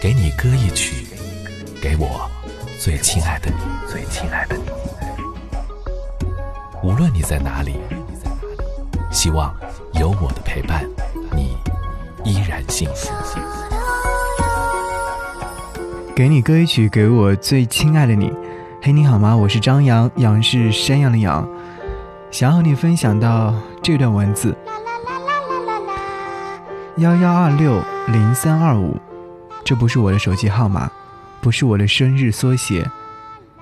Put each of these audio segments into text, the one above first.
给你歌一曲，给我最亲爱的你，最亲爱的你。无论你在哪里，希望有我的陪伴，你依然幸福。给你歌一曲，给我最亲爱的你。嘿，你好吗？我是张扬，杨是山羊的羊。想和你分享到这段文字：幺幺二六零三二五，这不是我的手机号码，不是我的生日缩写，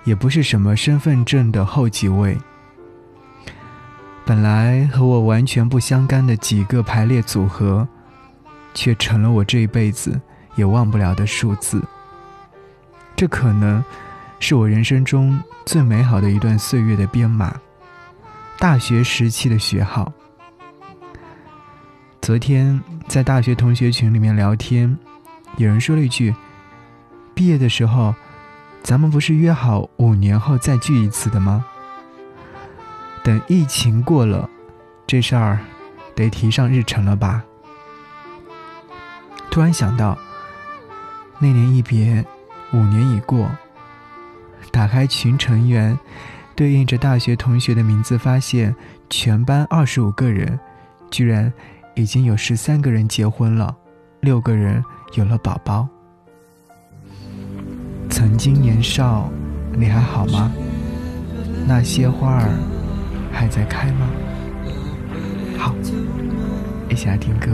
也不是什么身份证的后几位。本来和我完全不相干的几个排列组合，却成了我这一辈子也忘不了的数字。这可能是我人生中最美好的一段岁月的编码。大学时期的学号。昨天在大学同学群里面聊天，有人说了一句：“毕业的时候，咱们不是约好五年后再聚一次的吗？”等疫情过了，这事儿得提上日程了吧？突然想到，那年一别，五年已过。打开群成员。对应着大学同学的名字，发现全班二十五个人，居然已经有十三个人结婚了，六个人有了宝宝。曾经年少，你还好吗？那些花儿还在开吗？好，一起来听歌。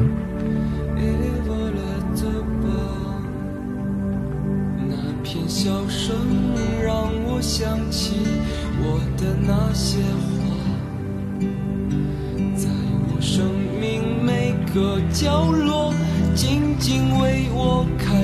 那片笑声让我想起。我的那些花，在我生命每个角落，静静为我开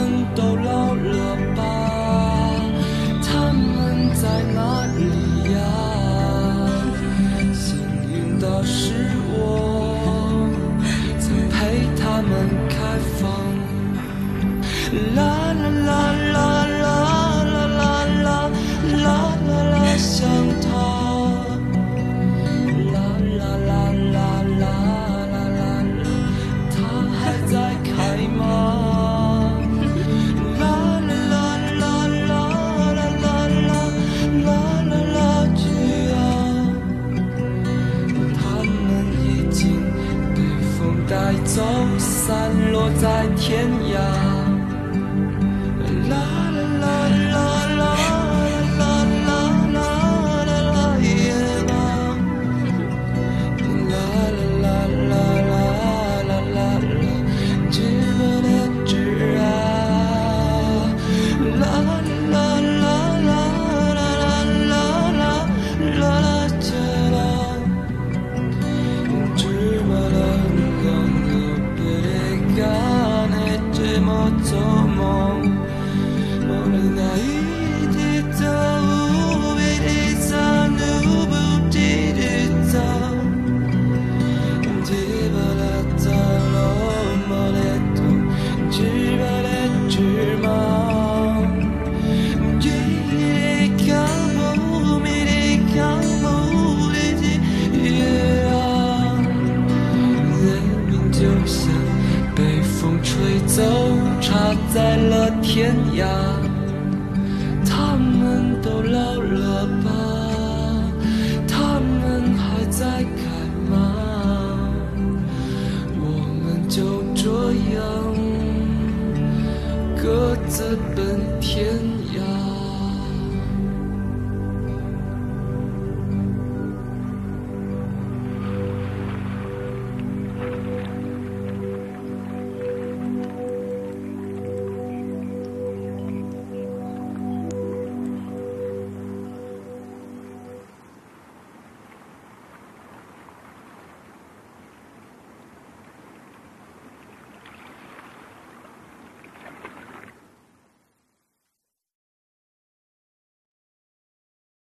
在天涯。天涯。他们都老了吧？他们还在开吗？我们就这样各自奔天涯。